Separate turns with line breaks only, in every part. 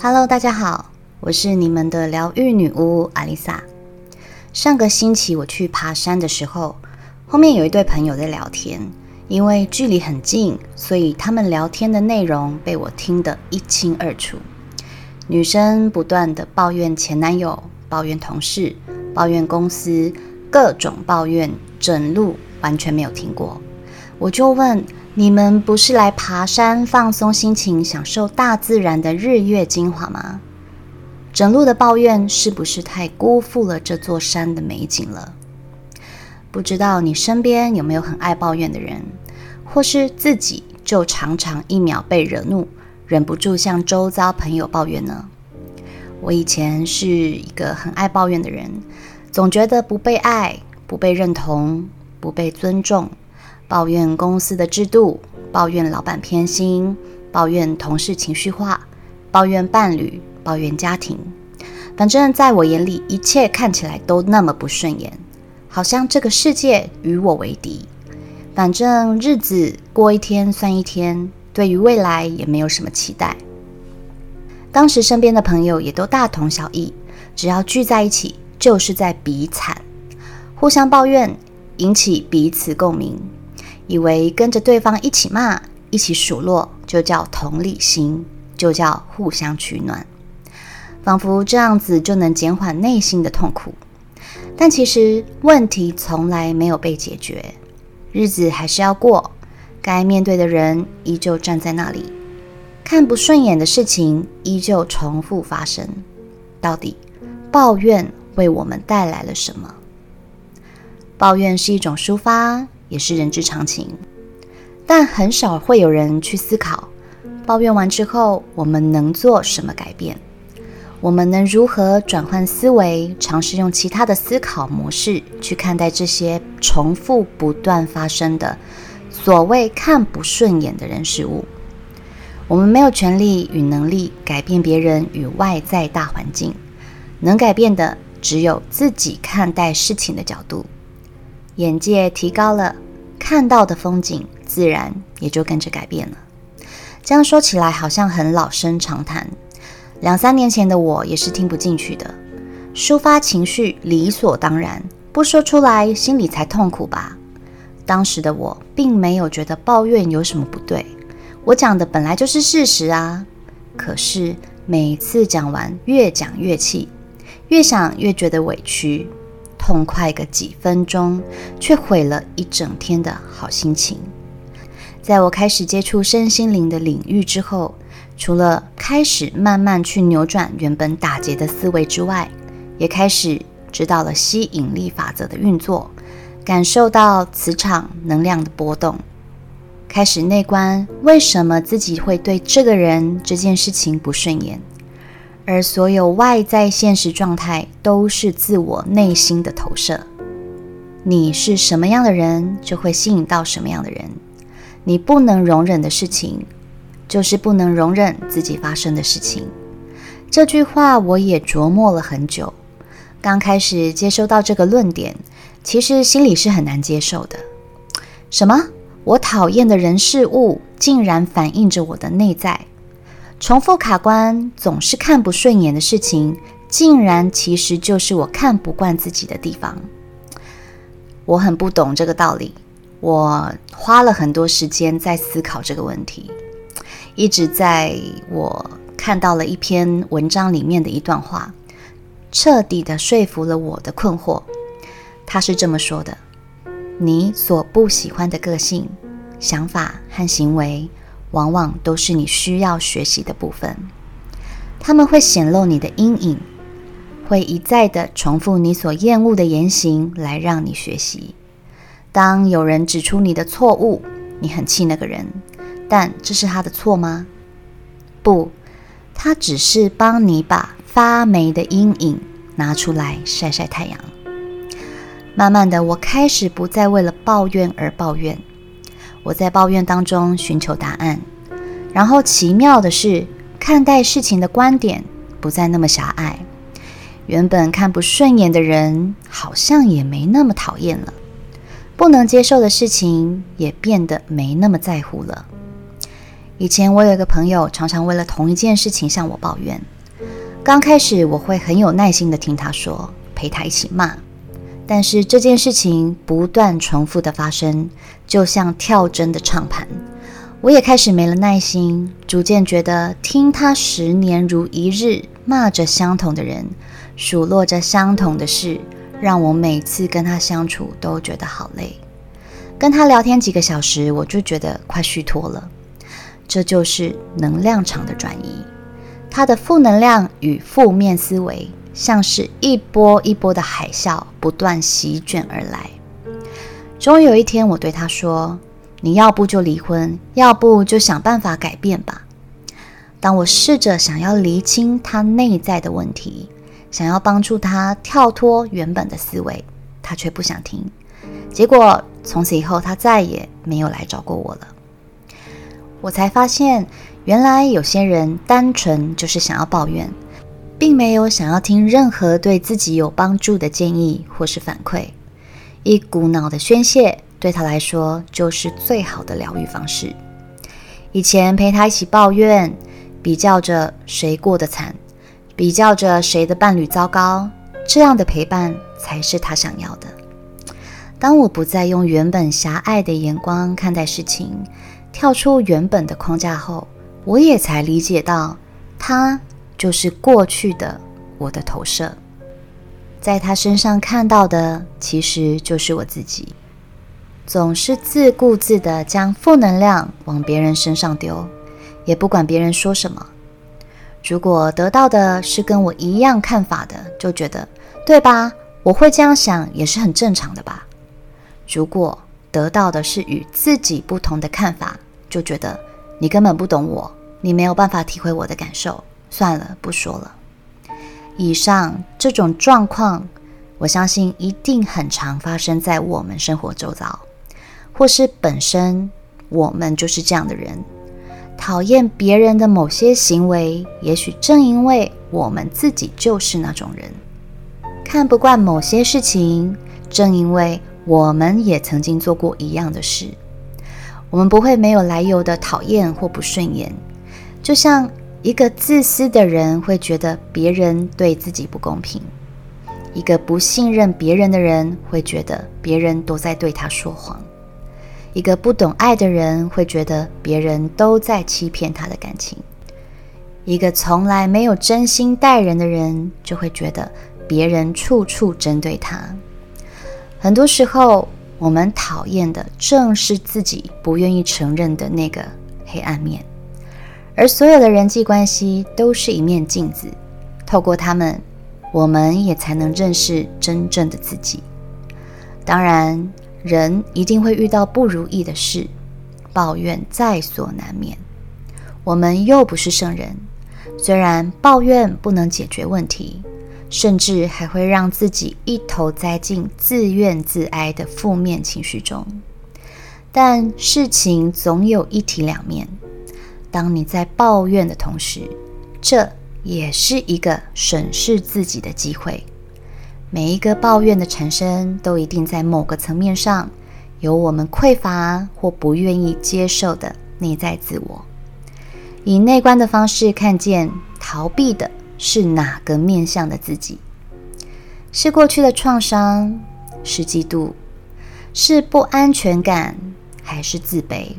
Hello，大家好，我是你们的疗愈女巫阿丽萨。上个星期我去爬山的时候，后面有一对朋友在聊天，因为距离很近，所以他们聊天的内容被我听得一清二楚。女生不断的抱怨前男友，抱怨同事，抱怨公司，各种抱怨，整路完全没有听过。我就问。你们不是来爬山放松心情、享受大自然的日月精华吗？整路的抱怨是不是太辜负了这座山的美景了？不知道你身边有没有很爱抱怨的人，或是自己就常常一秒被惹怒，忍不住向周遭朋友抱怨呢？我以前是一个很爱抱怨的人，总觉得不被爱、不被认同、不被尊重。抱怨公司的制度，抱怨老板偏心，抱怨同事情绪化，抱怨伴侣，抱怨家庭。反正在我眼里，一切看起来都那么不顺眼，好像这个世界与我为敌。反正日子过一天算一天，对于未来也没有什么期待。当时身边的朋友也都大同小异，只要聚在一起，就是在比惨，互相抱怨，引起彼此共鸣。以为跟着对方一起骂、一起数落，就叫同理心，就叫互相取暖，仿佛这样子就能减缓内心的痛苦。但其实问题从来没有被解决，日子还是要过，该面对的人依旧站在那里，看不顺眼的事情依旧重复发生。到底抱怨为我们带来了什么？抱怨是一种抒发。也是人之常情，但很少会有人去思考，抱怨完之后，我们能做什么改变？我们能如何转换思维，尝试用其他的思考模式去看待这些重复不断发生的所谓看不顺眼的人事物？我们没有权利与能力改变别人与外在大环境，能改变的只有自己看待事情的角度。眼界提高了，看到的风景自然也就跟着改变了。这样说起来好像很老生常谈，两三年前的我也是听不进去的。抒发情绪理所当然，不说出来心里才痛苦吧？当时的我并没有觉得抱怨有什么不对，我讲的本来就是事实啊。可是每次讲完，越讲越气，越想越觉得委屈。痛快个几分钟，却毁了一整天的好心情。在我开始接触身心灵的领域之后，除了开始慢慢去扭转原本打结的思维之外，也开始知道了吸引力法则的运作，感受到磁场能量的波动，开始内观为什么自己会对这个人这件事情不顺眼。而所有外在现实状态都是自我内心的投射。你是什么样的人，就会吸引到什么样的人。你不能容忍的事情，就是不能容忍自己发生的事情。这句话我也琢磨了很久。刚开始接收到这个论点，其实心里是很难接受的。什么？我讨厌的人事物，竟然反映着我的内在？重复卡关，总是看不顺眼的事情，竟然其实就是我看不惯自己的地方。我很不懂这个道理，我花了很多时间在思考这个问题，一直在我看到了一篇文章里面的一段话，彻底的说服了我的困惑。他是这么说的：你所不喜欢的个性、想法和行为。往往都是你需要学习的部分，他们会显露你的阴影，会一再的重复你所厌恶的言行来让你学习。当有人指出你的错误，你很气那个人，但这是他的错吗？不，他只是帮你把发霉的阴影拿出来晒晒太阳。慢慢的，我开始不再为了抱怨而抱怨。我在抱怨当中寻求答案，然后奇妙的是，看待事情的观点不再那么狭隘。原本看不顺眼的人，好像也没那么讨厌了；不能接受的事情，也变得没那么在乎了。以前我有一个朋友，常常为了同一件事情向我抱怨。刚开始我会很有耐心的听他说，陪他一起骂。但是这件事情不断重复的发生，就像跳针的唱盘，我也开始没了耐心，逐渐觉得听他十年如一日骂着相同的人，数落着相同的事，让我每次跟他相处都觉得好累。跟他聊天几个小时，我就觉得快虚脱了。这就是能量场的转移，他的负能量与负面思维。像是一波一波的海啸不断席卷而来。终于有一天，我对他说：“你要不就离婚，要不就想办法改变吧。”当我试着想要厘清他内在的问题，想要帮助他跳脱原本的思维，他却不想听。结果从此以后，他再也没有来找过我了。我才发现，原来有些人单纯就是想要抱怨。并没有想要听任何对自己有帮助的建议或是反馈，一股脑的宣泄对他来说就是最好的疗愈方式。以前陪他一起抱怨，比较着谁过得惨，比较着谁的伴侣糟糕，这样的陪伴才是他想要的。当我不再用原本狭隘的眼光看待事情，跳出原本的框架后，我也才理解到他。就是过去的我的投射，在他身上看到的，其实就是我自己。总是自顾自的将负能量往别人身上丢，也不管别人说什么。如果得到的是跟我一样看法的，就觉得对吧？我会这样想也是很正常的吧。如果得到的是与自己不同的看法，就觉得你根本不懂我，你没有办法体会我的感受。算了，不说了。以上这种状况，我相信一定很常发生在我们生活周遭，或是本身我们就是这样的人，讨厌别人的某些行为，也许正因为我们自己就是那种人；看不惯某些事情，正因为我们也曾经做过一样的事。我们不会没有来由的讨厌或不顺眼，就像。一个自私的人会觉得别人对自己不公平；一个不信任别人的人会觉得别人都在对他说谎；一个不懂爱的人会觉得别人都在欺骗他的感情；一个从来没有真心待人的人就会觉得别人处处针对他。很多时候，我们讨厌的正是自己不愿意承认的那个黑暗面。而所有的人际关系都是一面镜子，透过他们，我们也才能认识真正的自己。当然，人一定会遇到不如意的事，抱怨在所难免。我们又不是圣人，虽然抱怨不能解决问题，甚至还会让自己一头栽进自怨自哀的负面情绪中，但事情总有一体两面。当你在抱怨的同时，这也是一个审视自己的机会。每一个抱怨的产生，都一定在某个层面上有我们匮乏或不愿意接受的内在自我。以内观的方式看见，逃避的是哪个面向的自己？是过去的创伤？是嫉妒？是不安全感？还是自卑？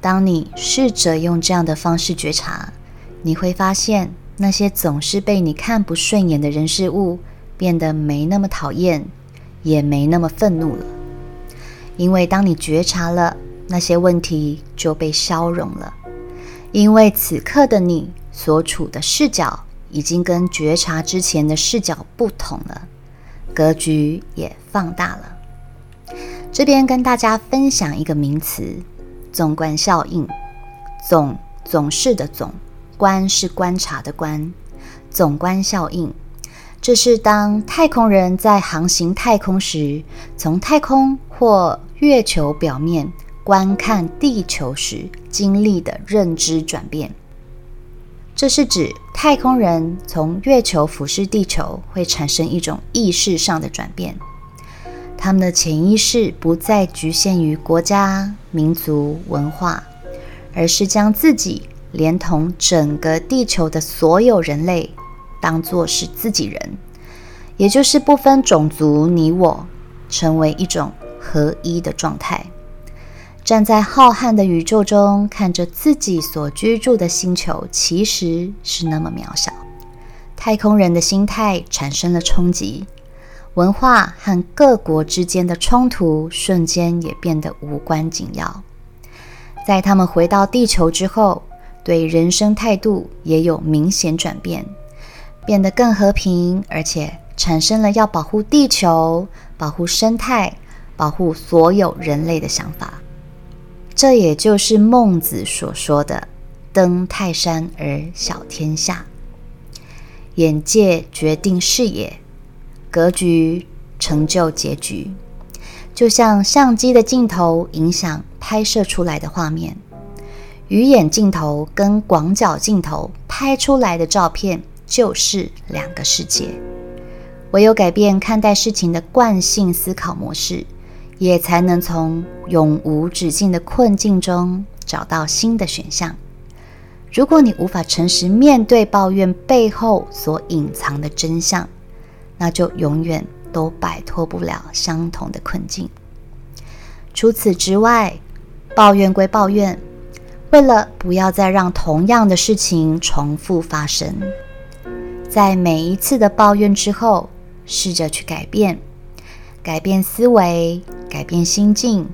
当你试着用这样的方式觉察，你会发现那些总是被你看不顺眼的人事物变得没那么讨厌，也没那么愤怒了。因为当你觉察了，那些问题就被消融了。因为此刻的你所处的视角已经跟觉察之前的视角不同了，格局也放大了。这边跟大家分享一个名词。纵观效应，总总是的总，观是观察的观。总观效应，这是当太空人在航行太空时，从太空或月球表面观看地球时经历的认知转变。这是指太空人从月球俯视地球会产生一种意识上的转变。他们的潜意识不再局限于国家、民族、文化，而是将自己连同整个地球的所有人类当作是自己人，也就是不分种族你我，成为一种合一的状态。站在浩瀚的宇宙中，看着自己所居住的星球，其实是那么渺小。太空人的心态产生了冲击，文化和各国之间的冲突瞬间也变得无关紧要。在他们回到地球之后，对人生态度也有明显转变，变得更和平，而且产生了要保护地球、保护生态、保护所有人类的想法。这也就是孟子所说的“登泰山而小天下”。眼界决定视野，格局成就结局。就像相机的镜头影响拍摄出来的画面，鱼眼镜头跟广角镜头拍出来的照片就是两个世界。唯有改变看待事情的惯性思考模式。也才能从永无止境的困境中找到新的选项。如果你无法诚实面对抱怨背后所隐藏的真相，那就永远都摆脱不了相同的困境。除此之外，抱怨归抱怨，为了不要再让同样的事情重复发生，在每一次的抱怨之后，试着去改变，改变思维。改变心境，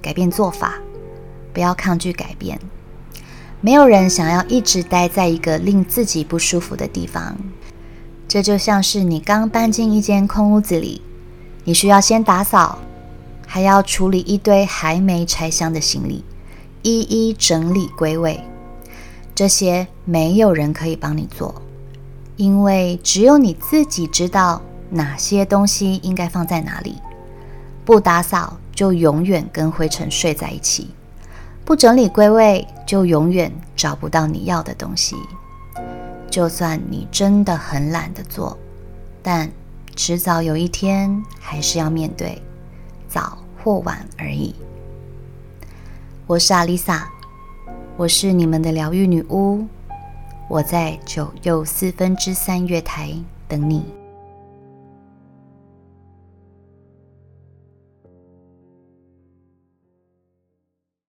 改变做法，不要抗拒改变。没有人想要一直待在一个令自己不舒服的地方。这就像是你刚搬进一间空屋子里，你需要先打扫，还要处理一堆还没拆箱的行李，一一整理归位。这些没有人可以帮你做，因为只有你自己知道哪些东西应该放在哪里。不打扫就永远跟灰尘睡在一起，不整理归位就永远找不到你要的东西。就算你真的很懒得做，但迟早有一天还是要面对，早或晚而已。我是阿丽萨，我是你们的疗愈女巫，我在九又四分之三月台等你。